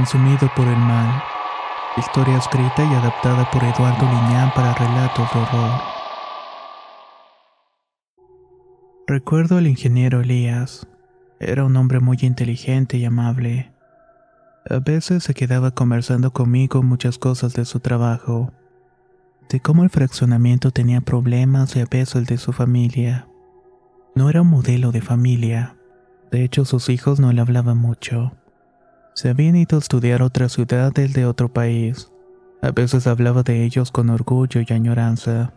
Consumido por el mal. Historia escrita y adaptada por Eduardo Liñán para relatos de horror. Recuerdo al ingeniero Elías. Era un hombre muy inteligente y amable. A veces se quedaba conversando conmigo muchas cosas de su trabajo, de cómo el fraccionamiento tenía problemas y a veces el de su familia. No era un modelo de familia. De hecho, sus hijos no le hablaban mucho. Se habían ido a estudiar a otra ciudad de otro país. A veces hablaba de ellos con orgullo y añoranza.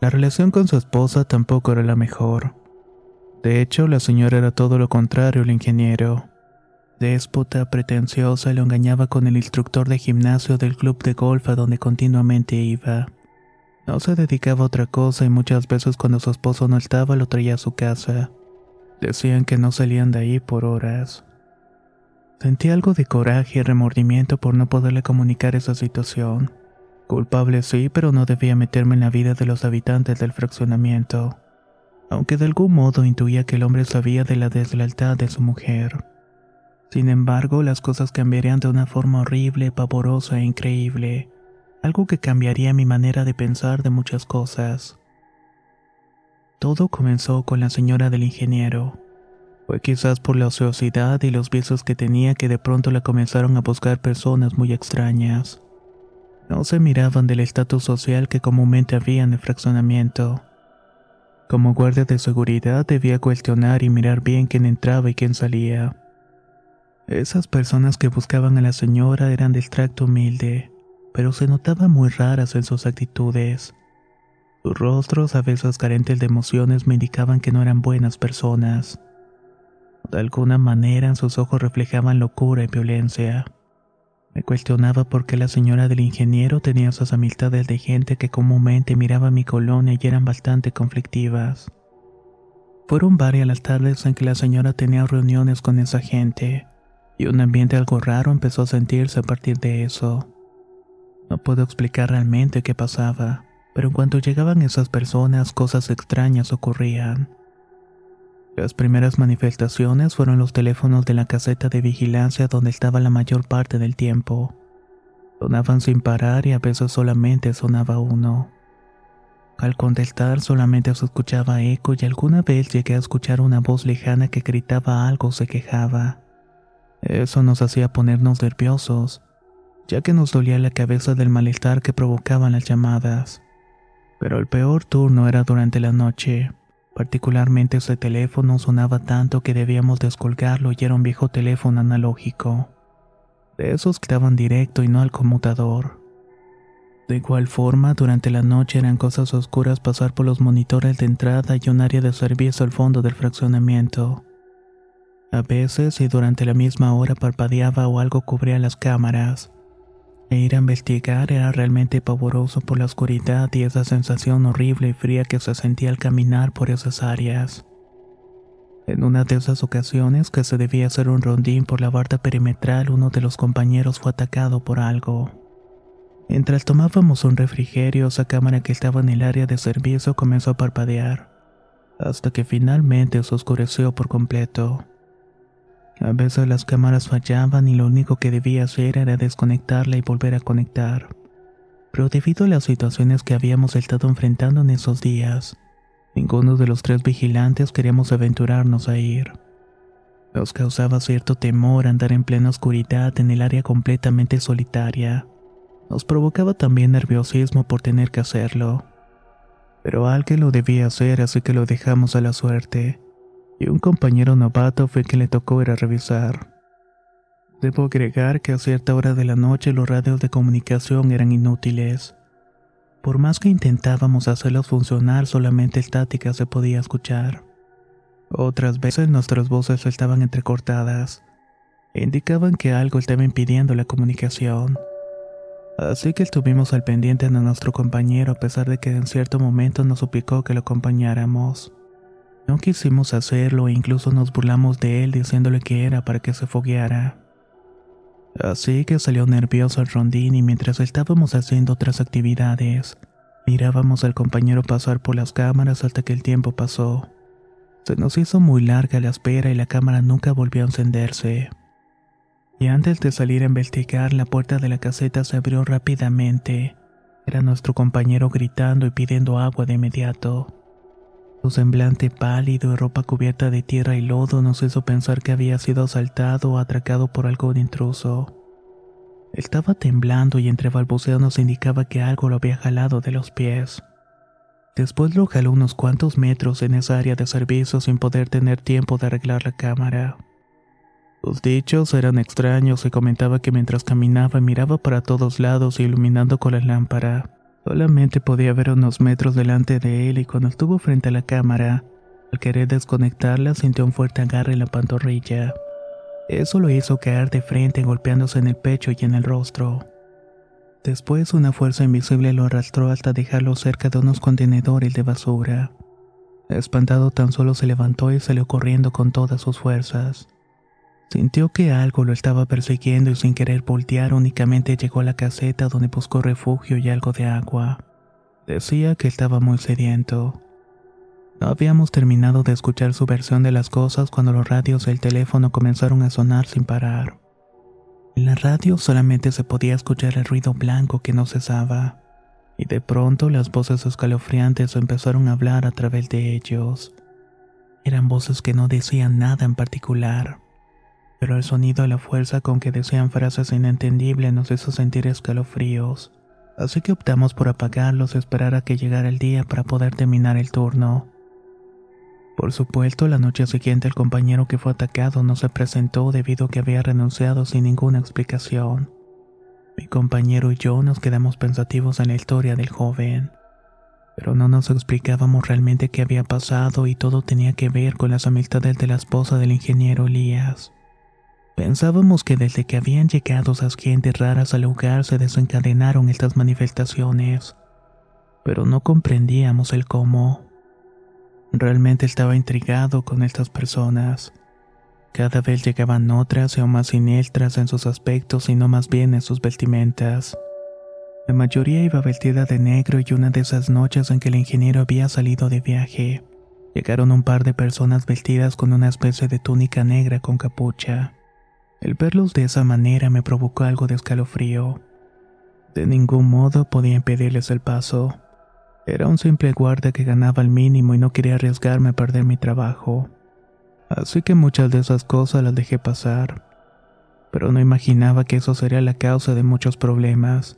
La relación con su esposa tampoco era la mejor. De hecho, la señora era todo lo contrario al ingeniero. Déspota, pretenciosa, lo engañaba con el instructor de gimnasio del club de golf a donde continuamente iba. No se dedicaba a otra cosa y muchas veces cuando su esposo no estaba lo traía a su casa. Decían que no salían de ahí por horas. Sentí algo de coraje y remordimiento por no poderle comunicar esa situación. Culpable sí, pero no debía meterme en la vida de los habitantes del fraccionamiento, aunque de algún modo intuía que el hombre sabía de la deslealtad de su mujer. Sin embargo, las cosas cambiarían de una forma horrible, pavorosa e increíble, algo que cambiaría mi manera de pensar de muchas cosas. Todo comenzó con la señora del ingeniero. Fue quizás por la ociosidad y los vicios que tenía que de pronto la comenzaron a buscar personas muy extrañas. No se miraban del estatus social que comúnmente había en el fraccionamiento. Como guardia de seguridad debía cuestionar y mirar bien quién entraba y quién salía. Esas personas que buscaban a la señora eran de extracto humilde, pero se notaban muy raras en sus actitudes. Sus rostros, a veces carentes de emociones, me indicaban que no eran buenas personas. De alguna manera en sus ojos reflejaban locura y violencia. Me cuestionaba por qué la señora del ingeniero tenía esas amistades de gente que comúnmente miraba mi colonia y eran bastante conflictivas. Fueron varias las tardes en que la señora tenía reuniones con esa gente, y un ambiente algo raro empezó a sentirse a partir de eso. No puedo explicar realmente qué pasaba, pero en cuanto llegaban esas personas cosas extrañas ocurrían. Las primeras manifestaciones fueron los teléfonos de la caseta de vigilancia donde estaba la mayor parte del tiempo. Sonaban sin parar y a veces solamente sonaba uno. Al contestar solamente se escuchaba eco y alguna vez llegué a escuchar una voz lejana que gritaba algo o se quejaba. Eso nos hacía ponernos nerviosos, ya que nos dolía la cabeza del malestar que provocaban las llamadas. Pero el peor turno era durante la noche. Particularmente ese teléfono sonaba tanto que debíamos descolgarlo y era un viejo teléfono analógico. De esos que daban directo y no al conmutador. De igual forma, durante la noche eran cosas oscuras pasar por los monitores de entrada y un área de servicio al fondo del fraccionamiento. A veces, y durante la misma hora parpadeaba o algo cubría las cámaras. E ir a investigar era realmente pavoroso por la oscuridad y esa sensación horrible y fría que se sentía al caminar por esas áreas. En una de esas ocasiones que se debía hacer un rondín por la barda perimetral, uno de los compañeros fue atacado por algo. Mientras tomábamos un refrigerio, esa cámara que estaba en el área de servicio comenzó a parpadear, hasta que finalmente se oscureció por completo. A veces las cámaras fallaban y lo único que debía hacer era desconectarla y volver a conectar. Pero debido a las situaciones que habíamos estado enfrentando en esos días, ninguno de los tres vigilantes queríamos aventurarnos a ir. Nos causaba cierto temor andar en plena oscuridad en el área completamente solitaria. Nos provocaba también nerviosismo por tener que hacerlo. Pero alguien lo debía hacer, así que lo dejamos a la suerte. Y un compañero novato fue quien le tocó ir a revisar. Debo agregar que a cierta hora de la noche los radios de comunicación eran inútiles. Por más que intentábamos hacerlos funcionar, solamente estática se podía escuchar. Otras veces nuestras voces estaban entrecortadas indicaban que algo estaba impidiendo la comunicación. Así que estuvimos al pendiente de nuestro compañero a pesar de que en cierto momento nos suplicó que lo acompañáramos. No quisimos hacerlo e incluso nos burlamos de él diciéndole que era para que se fogueara. Así que salió nervioso al rondín y mientras estábamos haciendo otras actividades, mirábamos al compañero pasar por las cámaras hasta que el tiempo pasó. Se nos hizo muy larga la espera y la cámara nunca volvió a encenderse. Y antes de salir a investigar, la puerta de la caseta se abrió rápidamente. Era nuestro compañero gritando y pidiendo agua de inmediato. Su semblante pálido y ropa cubierta de tierra y lodo nos hizo pensar que había sido asaltado o atracado por algún intruso. Estaba temblando y entre balbuceos nos indicaba que algo lo había jalado de los pies. Después lo jaló unos cuantos metros en esa área de servicio sin poder tener tiempo de arreglar la cámara. Sus dichos eran extraños y comentaba que mientras caminaba miraba para todos lados iluminando con la lámpara. Solamente podía ver unos metros delante de él y cuando estuvo frente a la cámara, al querer desconectarla sintió un fuerte agarre en la pantorrilla. Eso lo hizo caer de frente golpeándose en el pecho y en el rostro. Después una fuerza invisible lo arrastró hasta dejarlo cerca de unos contenedores de basura. Espantado tan solo se levantó y salió corriendo con todas sus fuerzas. Sintió que algo lo estaba persiguiendo y sin querer voltear únicamente llegó a la caseta donde buscó refugio y algo de agua. Decía que estaba muy sediento. No habíamos terminado de escuchar su versión de las cosas cuando los radios del teléfono comenzaron a sonar sin parar. En la radio solamente se podía escuchar el ruido blanco que no cesaba, y de pronto las voces escalofriantes empezaron a hablar a través de ellos. Eran voces que no decían nada en particular, pero el sonido y la fuerza con que decían frases inentendibles nos hizo sentir escalofríos, así que optamos por apagarlos y esperar a que llegara el día para poder terminar el turno. Por supuesto, la noche siguiente el compañero que fue atacado no se presentó debido a que había renunciado sin ninguna explicación. Mi compañero y yo nos quedamos pensativos en la historia del joven, pero no nos explicábamos realmente qué había pasado y todo tenía que ver con las amistades de la esposa del ingeniero Elías. Pensábamos que desde que habían llegado esas gentes raras al lugar se desencadenaron estas manifestaciones, pero no comprendíamos el cómo. Realmente estaba intrigado con estas personas. Cada vez llegaban otras y aún más siniestras en sus aspectos y no más bien en sus vestimentas. La mayoría iba vestida de negro y una de esas noches en que el ingeniero había salido de viaje, llegaron un par de personas vestidas con una especie de túnica negra con capucha. El verlos de esa manera me provocó algo de escalofrío. De ningún modo podía impedirles el paso. Era un simple guardia que ganaba el mínimo y no quería arriesgarme a perder mi trabajo. Así que muchas de esas cosas las dejé pasar. Pero no imaginaba que eso sería la causa de muchos problemas.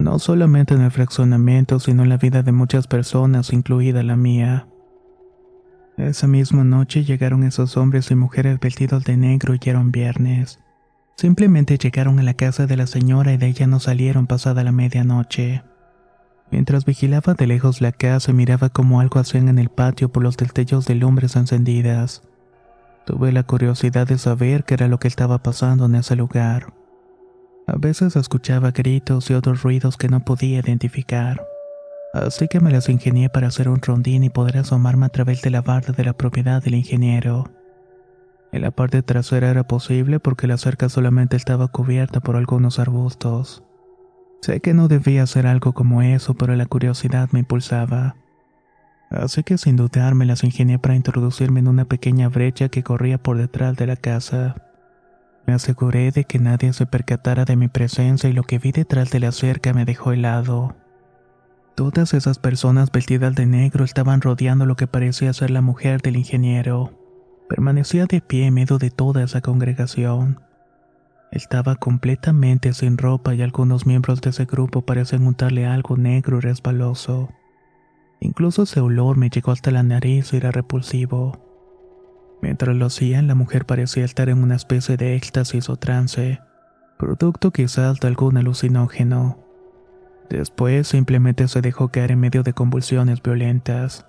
No solamente en el fraccionamiento, sino en la vida de muchas personas, incluida la mía. Esa misma noche llegaron esos hombres y mujeres vestidos de negro y era un viernes. Simplemente llegaron a la casa de la señora y de ella no salieron pasada la medianoche. Mientras vigilaba de lejos la casa, miraba cómo algo hacían en el patio por los destellos de lumbres encendidas. Tuve la curiosidad de saber qué era lo que estaba pasando en ese lugar. A veces escuchaba gritos y otros ruidos que no podía identificar. Así que me las ingenié para hacer un rondín y poder asomarme a través de la barda de la propiedad del ingeniero. En la parte trasera era posible porque la cerca solamente estaba cubierta por algunos arbustos. Sé que no debía hacer algo como eso, pero la curiosidad me impulsaba. Así que sin dudar me las ingenié para introducirme en una pequeña brecha que corría por detrás de la casa. Me aseguré de que nadie se percatara de mi presencia y lo que vi detrás de la cerca me dejó helado. Todas esas personas vestidas de negro estaban rodeando lo que parecía ser la mujer del ingeniero. Permanecía de pie en medio de toda esa congregación. Estaba completamente sin ropa y algunos miembros de ese grupo parecían untarle algo negro y resbaloso. Incluso ese olor me llegó hasta la nariz y era repulsivo. Mientras lo hacían, la mujer parecía estar en una especie de éxtasis o trance, producto quizás de algún alucinógeno. Después simplemente se dejó caer en medio de convulsiones violentas,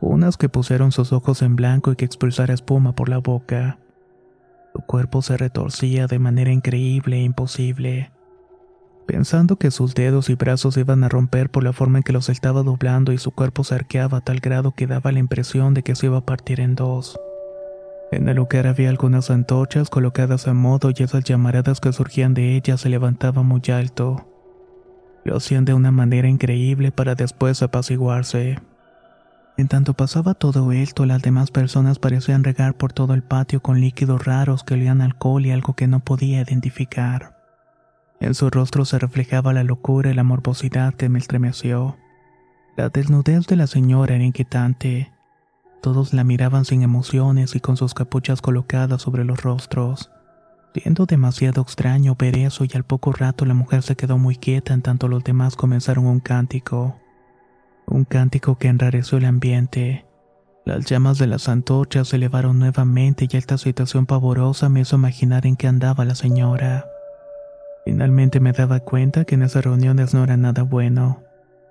unas que pusieron sus ojos en blanco y que expulsara espuma por la boca. Su cuerpo se retorcía de manera increíble e imposible, pensando que sus dedos y brazos iban a romper por la forma en que los estaba doblando y su cuerpo se arqueaba a tal grado que daba la impresión de que se iba a partir en dos. En el lugar había algunas antorchas colocadas a modo y esas llamaradas que surgían de ellas se levantaban muy alto. Lo hacían de una manera increíble para después apaciguarse. En tanto pasaba todo esto, las demás personas parecían regar por todo el patio con líquidos raros que olían alcohol y algo que no podía identificar. En su rostro se reflejaba la locura y la morbosidad que me estremeció. La desnudez de la señora era inquietante. Todos la miraban sin emociones y con sus capuchas colocadas sobre los rostros. Siendo demasiado extraño ver eso y al poco rato la mujer se quedó muy quieta en tanto los demás comenzaron un cántico. Un cántico que enrareció el ambiente. Las llamas de las antorchas se elevaron nuevamente y esta situación pavorosa me hizo imaginar en qué andaba la señora. Finalmente me daba cuenta que en esas reuniones no era nada bueno.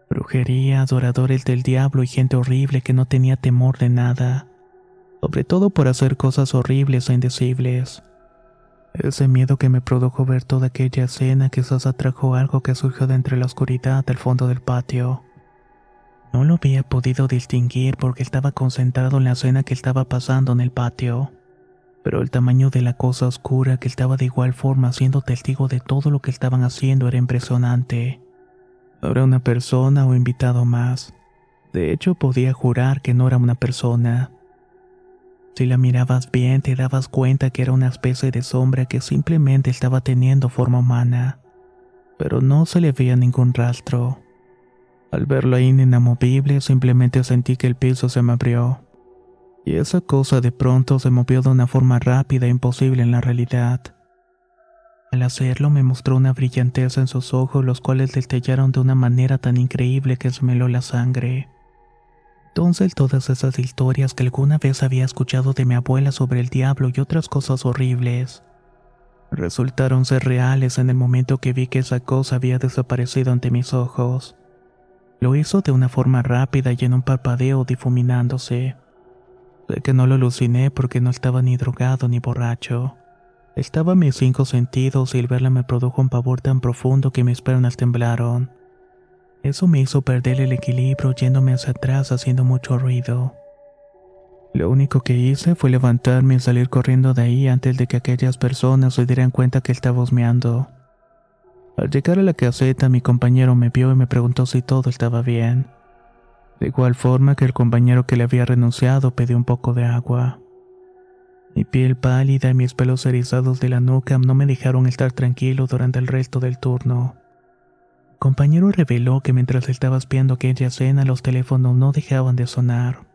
Brujería, adoradores del diablo y gente horrible que no tenía temor de nada, sobre todo por hacer cosas horribles e indecibles. Ese miedo que me produjo ver toda aquella escena quizás atrajo algo que surgió de entre la oscuridad del fondo del patio. No lo había podido distinguir porque estaba concentrado en la escena que estaba pasando en el patio. Pero el tamaño de la cosa oscura que estaba de igual forma siendo testigo de todo lo que estaban haciendo era impresionante. Era una persona o invitado más. De hecho, podía jurar que no era una persona. Si la mirabas bien, te dabas cuenta que era una especie de sombra que simplemente estaba teniendo forma humana. Pero no se le veía ningún rastro. Al verlo ahí inamovible, simplemente sentí que el piso se me abrió. Y esa cosa de pronto se movió de una forma rápida e imposible en la realidad. Al hacerlo me mostró una brillantez en sus ojos, los cuales destellaron de una manera tan increíble que heló la sangre. Entonces todas esas historias que alguna vez había escuchado de mi abuela sobre el diablo y otras cosas horribles, resultaron ser reales en el momento que vi que esa cosa había desaparecido ante mis ojos. Lo hizo de una forma rápida y en un parpadeo difuminándose. Sé que no lo aluciné porque no estaba ni drogado ni borracho. Estaba mis cinco sentidos y el verla me produjo un pavor tan profundo que mis piernas temblaron. Eso me hizo perder el equilibrio yéndome hacia atrás haciendo mucho ruido. Lo único que hice fue levantarme y salir corriendo de ahí antes de que aquellas personas se dieran cuenta que estaba husmeando. Al llegar a la caseta mi compañero me vio y me preguntó si todo estaba bien. De igual forma que el compañero que le había renunciado pidió un poco de agua. Mi piel pálida y mis pelos erizados de la nuca no me dejaron estar tranquilo durante el resto del turno. Compañero reveló que mientras estaba espiando aquella cena los teléfonos no dejaban de sonar.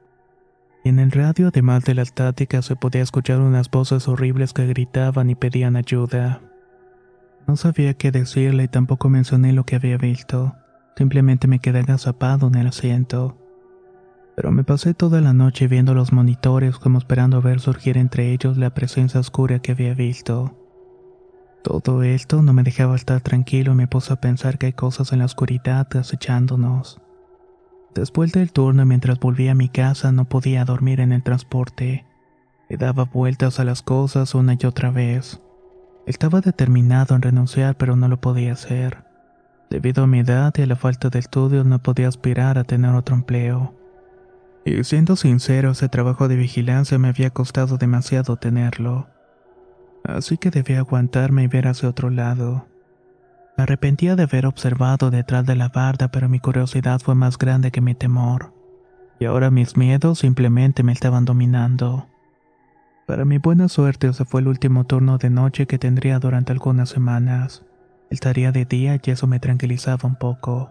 En el radio, además de la estática, se podía escuchar unas voces horribles que gritaban y pedían ayuda. No sabía qué decirle y tampoco mencioné lo que había visto. Simplemente me quedé agazapado en el asiento pero me pasé toda la noche viendo los monitores como esperando ver surgir entre ellos la presencia oscura que había visto. Todo esto no me dejaba estar tranquilo y me puse a pensar que hay cosas en la oscuridad acechándonos. Después del turno, mientras volvía a mi casa, no podía dormir en el transporte. Le daba vueltas a las cosas una y otra vez. Estaba determinado en renunciar, pero no lo podía hacer. Debido a mi edad y a la falta de estudios, no podía aspirar a tener otro empleo. Y siendo sincero, ese trabajo de vigilancia me había costado demasiado tenerlo. Así que debía aguantarme y ver hacia otro lado. Me arrepentía de haber observado detrás de la barda, pero mi curiosidad fue más grande que mi temor. Y ahora mis miedos simplemente me estaban dominando. Para mi buena suerte, ese fue el último turno de noche que tendría durante algunas semanas. Estaría de día y eso me tranquilizaba un poco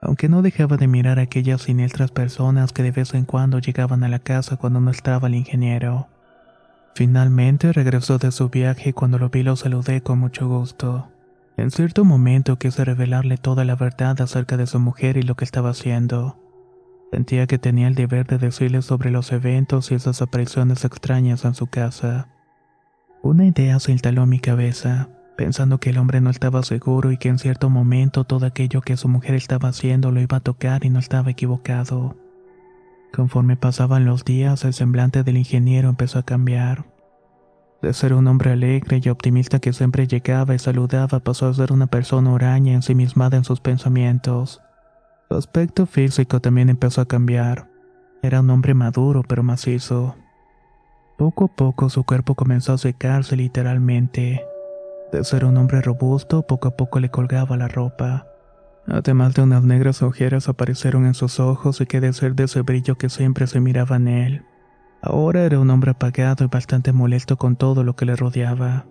aunque no dejaba de mirar a aquellas siniestras personas que de vez en cuando llegaban a la casa cuando no estaba el ingeniero. Finalmente regresó de su viaje y cuando lo vi lo saludé con mucho gusto. En cierto momento quise revelarle toda la verdad acerca de su mujer y lo que estaba haciendo. Sentía que tenía el deber de decirle sobre los eventos y esas apariciones extrañas en su casa. Una idea se instaló en mi cabeza, pensando que el hombre no estaba seguro y que en cierto momento todo aquello que su mujer estaba haciendo lo iba a tocar y no estaba equivocado. Conforme pasaban los días, el semblante del ingeniero empezó a cambiar. De ser un hombre alegre y optimista que siempre llegaba y saludaba, pasó a ser una persona huraña ensimismada en sus pensamientos. Su aspecto físico también empezó a cambiar. Era un hombre maduro pero macizo. Poco a poco su cuerpo comenzó a secarse literalmente. De ser un hombre robusto, poco a poco le colgaba la ropa. Además de unas negras ojeras aparecieron en sus ojos y que de ser de ese brillo que siempre se miraba en él. Ahora era un hombre apagado y bastante molesto con todo lo que le rodeaba.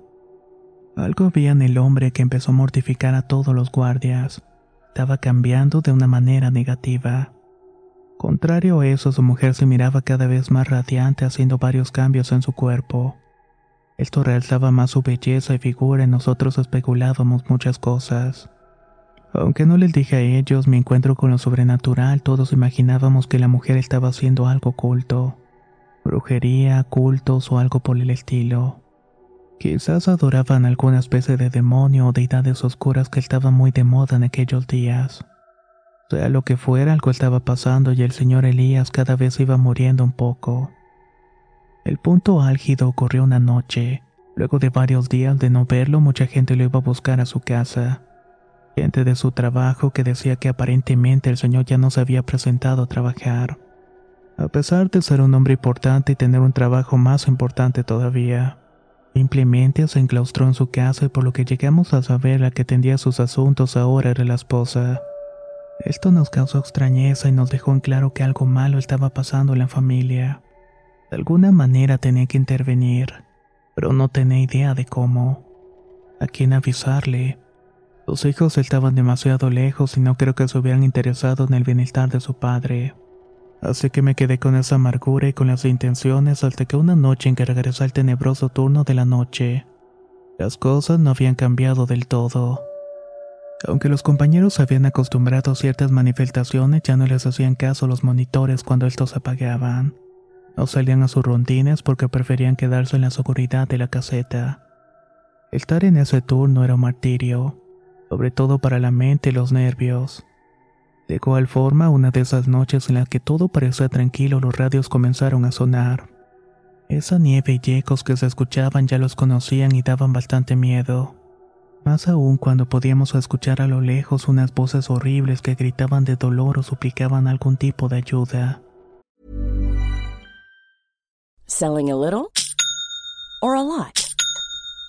Algo había en el hombre que empezó a mortificar a todos los guardias estaba cambiando de una manera negativa. Contrario a eso, su mujer se miraba cada vez más radiante haciendo varios cambios en su cuerpo. Esto realzaba más su belleza y figura y nosotros especulábamos muchas cosas. Aunque no les dije a ellos mi encuentro con lo sobrenatural, todos imaginábamos que la mujer estaba haciendo algo oculto. Brujería, cultos o algo por el estilo. Quizás adoraban alguna especie de demonio o deidades oscuras que estaban muy de moda en aquellos días. Sea lo que fuera, algo estaba pasando y el señor Elías cada vez iba muriendo un poco. El punto álgido ocurrió una noche. Luego de varios días de no verlo, mucha gente lo iba a buscar a su casa. Gente de su trabajo que decía que aparentemente el señor ya no se había presentado a trabajar. A pesar de ser un hombre importante y tener un trabajo más importante todavía. Simplemente se enclaustró en su casa y por lo que llegamos a saber la que tendía sus asuntos ahora era la esposa. Esto nos causó extrañeza y nos dejó en claro que algo malo estaba pasando en la familia. De alguna manera tenía que intervenir, pero no tenía idea de cómo. A quién avisarle. Sus hijos estaban demasiado lejos y no creo que se hubieran interesado en el bienestar de su padre. Así que me quedé con esa amargura y con las intenciones hasta que una noche en que regresé al tenebroso turno de la noche, las cosas no habían cambiado del todo. Aunque los compañeros se habían acostumbrado a ciertas manifestaciones, ya no les hacían caso los monitores cuando estos apagaban. No salían a sus rondines porque preferían quedarse en la seguridad de la caseta. Estar en ese turno era un martirio, sobre todo para la mente y los nervios. De igual forma, una de esas noches en las que todo parecía tranquilo, los radios comenzaron a sonar. Esa nieve y ecos que se escuchaban ya los conocían y daban bastante miedo. Más aún cuando podíamos escuchar a lo lejos unas voces horribles que gritaban de dolor o suplicaban algún tipo de ayuda. Selling a little or a lot?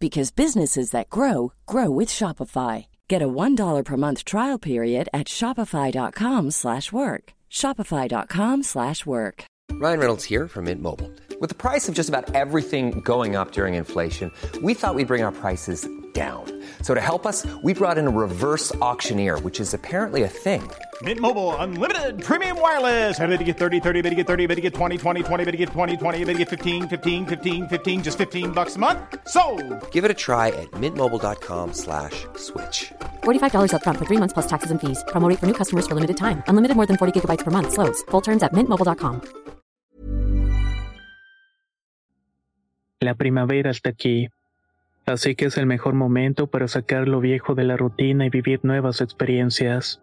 because businesses that grow grow with Shopify. Get a $1 per month trial period at shopify.com/work. shopify.com/work. Ryan Reynolds here from Mint Mobile. With the price of just about everything going up during inflation, we thought we'd bring our prices down. So to help us, we brought in a reverse auctioneer, which is apparently a thing. Mint Mobile unlimited premium wireless. Ready to get 30, 30, bit to get 30, bit to get 20, 20, 20, bit to get 20, 20, bit to get 15, 15, 15, 15 just 15 bucks a month. So, Give it a try at mintmobile.com/switch. slash $45 upfront for three months plus taxes and fees. Promo for new customers for limited time. Unlimited more than 40 gigabytes per month. Slows. Full terms at mintmobile.com. La primavera está aquí, así que es el mejor momento para sacar lo viejo de la rutina y vivir nuevas experiencias,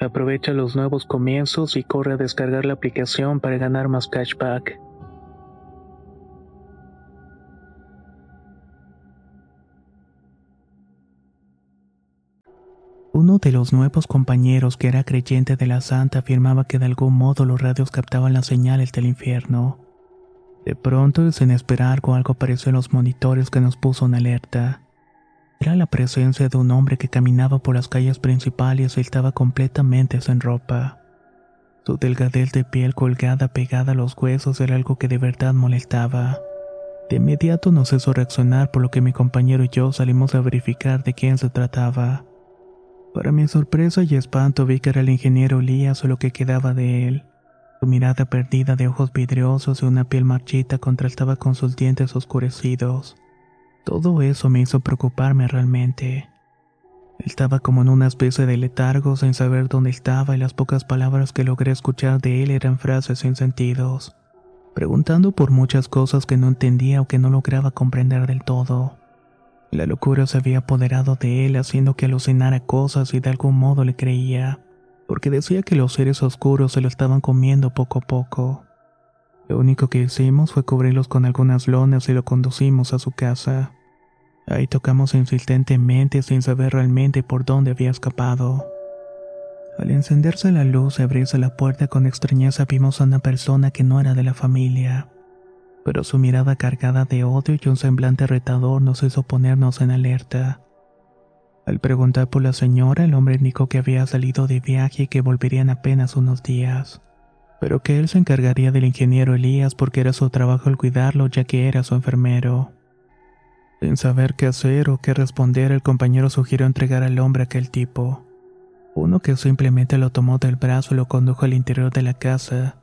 Aprovecha los nuevos comienzos y corre a descargar la aplicación para ganar más cashback. Uno de los nuevos compañeros que era creyente de la santa afirmaba que de algún modo los radios captaban las señales del infierno. De pronto, sin esperar algo apareció en los monitores que nos puso en alerta. Era la presencia de un hombre que caminaba por las calles principales y estaba completamente sin ropa. Su delgadez de piel colgada pegada a los huesos era algo que de verdad molestaba. De inmediato nos hizo reaccionar por lo que mi compañero y yo salimos a verificar de quién se trataba. Para mi sorpresa y espanto vi que era el ingeniero Elías o lo que quedaba de él. Su mirada perdida de ojos vidriosos y una piel marchita contrastaba con sus dientes oscurecidos. Todo eso me hizo preocuparme realmente. Estaba como en una especie de letargo sin saber dónde estaba y las pocas palabras que logré escuchar de él eran frases sin sentidos, preguntando por muchas cosas que no entendía o que no lograba comprender del todo. La locura se había apoderado de él haciendo que alucinara cosas y de algún modo le creía, porque decía que los seres oscuros se lo estaban comiendo poco a poco. Lo único que hicimos fue cubrirlos con algunas lonas y lo conducimos a su casa. Ahí tocamos insistentemente sin saber realmente por dónde había escapado. Al encenderse la luz y abrirse la puerta con extrañeza vimos a una persona que no era de la familia pero su mirada cargada de odio y un semblante retador nos hizo ponernos en alerta. Al preguntar por la señora, el hombre indicó que había salido de viaje y que volverían apenas unos días, pero que él se encargaría del ingeniero Elías porque era su trabajo el cuidarlo ya que era su enfermero. Sin saber qué hacer o qué responder, el compañero sugirió entregar al hombre a aquel tipo, uno que simplemente lo tomó del brazo y lo condujo al interior de la casa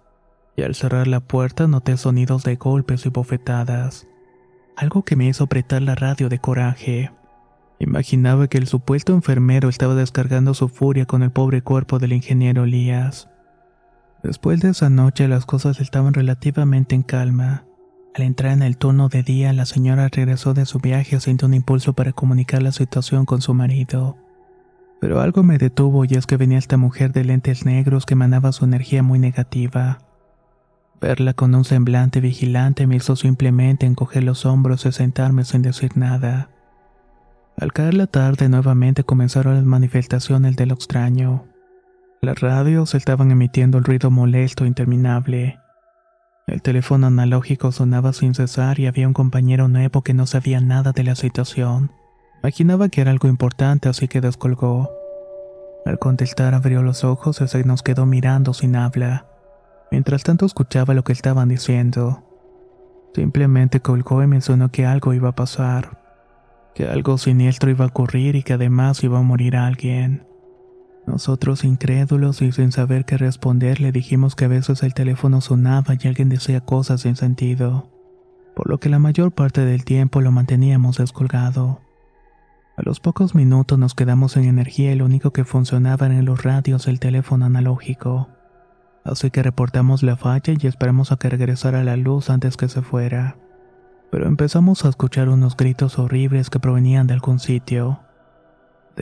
y al cerrar la puerta noté sonidos de golpes y bofetadas, algo que me hizo apretar la radio de coraje. Imaginaba que el supuesto enfermero estaba descargando su furia con el pobre cuerpo del ingeniero Elías. Después de esa noche las cosas estaban relativamente en calma. Al entrar en el turno de día, la señora regresó de su viaje sintiendo un impulso para comunicar la situación con su marido. Pero algo me detuvo y es que venía esta mujer de lentes negros que emanaba su energía muy negativa. Verla con un semblante vigilante me hizo simplemente encoger los hombros y sentarme sin decir nada. Al caer la tarde nuevamente comenzaron las manifestaciones de lo extraño. Las radios estaban emitiendo el ruido molesto e interminable. El teléfono analógico sonaba sin cesar y había un compañero nuevo que no sabía nada de la situación. Imaginaba que era algo importante así que descolgó. Al contestar abrió los ojos y se nos quedó mirando sin habla. Mientras tanto escuchaba lo que estaban diciendo. Simplemente colgó y mencionó que algo iba a pasar, que algo siniestro iba a ocurrir y que además iba a morir alguien. Nosotros incrédulos y sin saber qué responder le dijimos que a veces el teléfono sonaba y alguien decía cosas sin sentido, por lo que la mayor parte del tiempo lo manteníamos descolgado. A los pocos minutos nos quedamos en energía y lo único que funcionaba en los radios el teléfono analógico así que reportamos la falla y esperamos a que regresara la luz antes que se fuera. Pero empezamos a escuchar unos gritos horribles que provenían de algún sitio.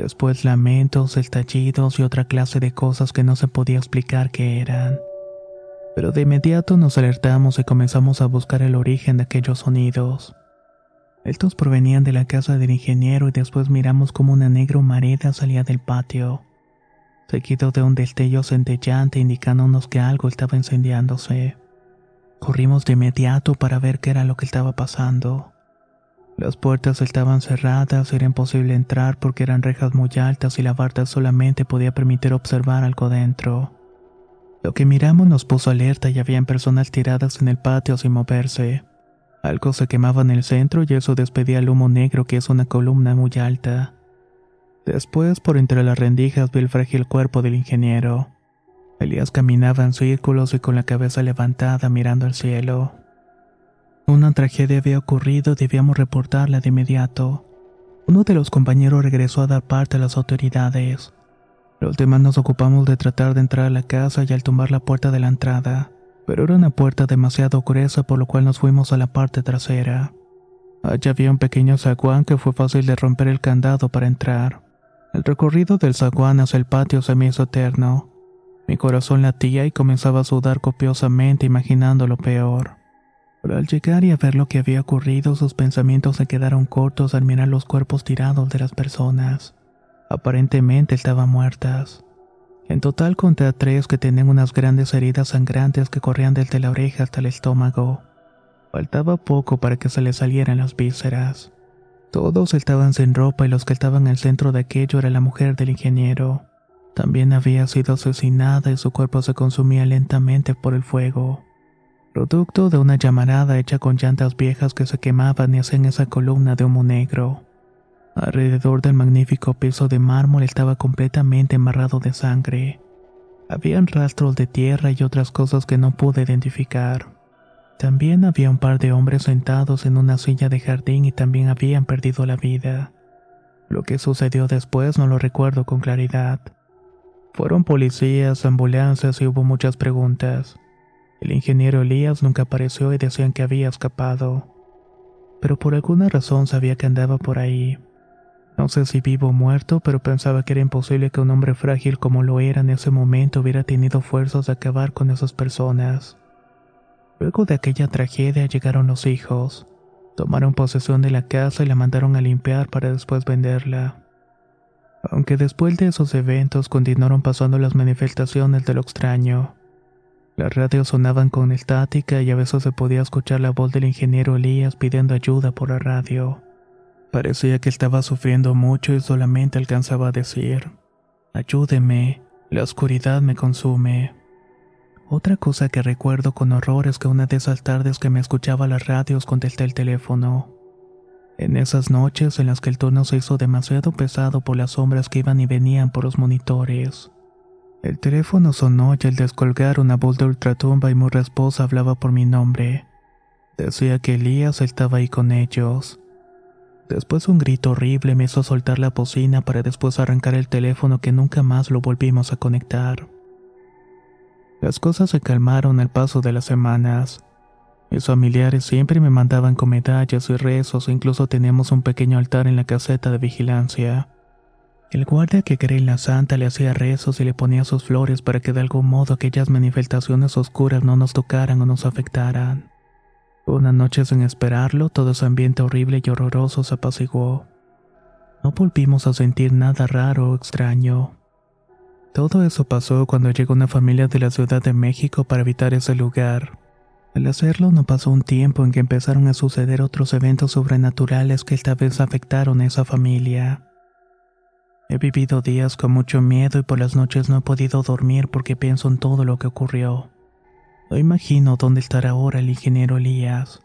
Después lamentos, estallidos y otra clase de cosas que no se podía explicar qué eran. Pero de inmediato nos alertamos y comenzamos a buscar el origen de aquellos sonidos. Estos provenían de la casa del ingeniero y después miramos como una negra humareda salía del patio seguido de un destello centellante indicándonos que algo estaba incendiándose. Corrimos de inmediato para ver qué era lo que estaba pasando. Las puertas estaban cerradas, era imposible entrar porque eran rejas muy altas y la barda solamente podía permitir observar algo dentro. Lo que miramos nos puso alerta y habían personas tiradas en el patio sin moverse. Algo se quemaba en el centro y eso despedía el humo negro que es una columna muy alta. Después, por entre las rendijas, vi el frágil cuerpo del ingeniero. Elías caminaba en círculos y con la cabeza levantada mirando al cielo. Una tragedia había ocurrido y debíamos reportarla de inmediato. Uno de los compañeros regresó a dar parte a las autoridades. Los demás nos ocupamos de tratar de entrar a la casa y al tumbar la puerta de la entrada pero era una puerta demasiado gruesa por lo cual nos fuimos a la parte trasera. Allí había un pequeño zaguán que fue fácil de romper el candado para entrar. El recorrido del zaguán hacia el patio se me hizo eterno. Mi corazón latía y comenzaba a sudar copiosamente imaginando lo peor. Pero al llegar y a ver lo que había ocurrido, sus pensamientos se quedaron cortos al mirar los cuerpos tirados de las personas. Aparentemente estaban muertas. En total conté a tres que tenían unas grandes heridas sangrantes que corrían desde la oreja hasta el estómago. Faltaba poco para que se les salieran las vísceras. Todos estaban sin ropa y los que estaban el centro de aquello era la mujer del ingeniero. También había sido asesinada y su cuerpo se consumía lentamente por el fuego. Producto de una llamarada hecha con llantas viejas que se quemaban y hacían esa columna de humo negro. Alrededor del magnífico piso de mármol estaba completamente embarrado de sangre. Habían rastros de tierra y otras cosas que no pude identificar. También había un par de hombres sentados en una silla de jardín y también habían perdido la vida. Lo que sucedió después no lo recuerdo con claridad. Fueron policías, ambulancias y hubo muchas preguntas. El ingeniero Elías nunca apareció y decían que había escapado. Pero por alguna razón sabía que andaba por ahí. No sé si vivo o muerto, pero pensaba que era imposible que un hombre frágil como lo era en ese momento hubiera tenido fuerzas de acabar con esas personas. Luego de aquella tragedia llegaron los hijos. Tomaron posesión de la casa y la mandaron a limpiar para después venderla. Aunque después de esos eventos continuaron pasando las manifestaciones de lo extraño. Las radios sonaban con estática y a veces se podía escuchar la voz del ingeniero Elías pidiendo ayuda por la radio. Parecía que estaba sufriendo mucho y solamente alcanzaba a decir, Ayúdeme, la oscuridad me consume. Otra cosa que recuerdo con horror es que una de esas tardes que me escuchaba las radios contesté el teléfono. En esas noches en las que el tono se hizo demasiado pesado por las sombras que iban y venían por los monitores. El teléfono sonó y al descolgar una voz de ultratumba y muy rasposa hablaba por mi nombre. Decía que Elías estaba ahí con ellos. Después un grito horrible me hizo soltar la bocina para después arrancar el teléfono que nunca más lo volvimos a conectar. Las cosas se calmaron al paso de las semanas. Mis familiares siempre me mandaban con medallas y rezos e incluso teníamos un pequeño altar en la caseta de vigilancia. El guardia que en la santa le hacía rezos y le ponía sus flores para que de algún modo aquellas manifestaciones oscuras no nos tocaran o nos afectaran. Una noche sin esperarlo, todo ese ambiente horrible y horroroso se apaciguó. No volvimos a sentir nada raro o extraño. Todo eso pasó cuando llegó una familia de la Ciudad de México para evitar ese lugar. Al hacerlo no pasó un tiempo en que empezaron a suceder otros eventos sobrenaturales que esta vez afectaron a esa familia. He vivido días con mucho miedo y por las noches no he podido dormir porque pienso en todo lo que ocurrió. No imagino dónde estará ahora el ingeniero Elías,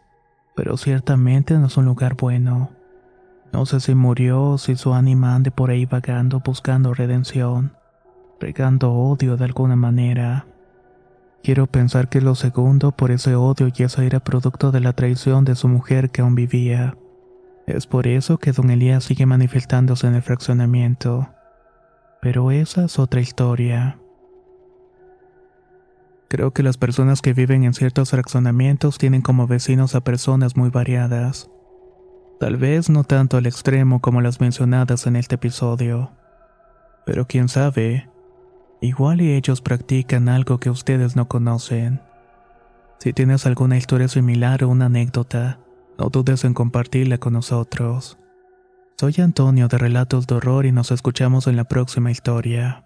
pero ciertamente no es un lugar bueno. No sé si murió o si su ánima ande por ahí vagando buscando redención, regando odio de alguna manera. Quiero pensar que lo segundo por ese odio y eso era producto de la traición de su mujer que aún vivía. Es por eso que don Elías sigue manifestándose en el fraccionamiento. Pero esa es otra historia. Creo que las personas que viven en ciertos fraccionamientos tienen como vecinos a personas muy variadas. Tal vez no tanto al extremo como las mencionadas en este episodio. Pero quién sabe, igual y ellos practican algo que ustedes no conocen. Si tienes alguna historia similar o una anécdota, no dudes en compartirla con nosotros. Soy Antonio de Relatos de Horror y nos escuchamos en la próxima historia.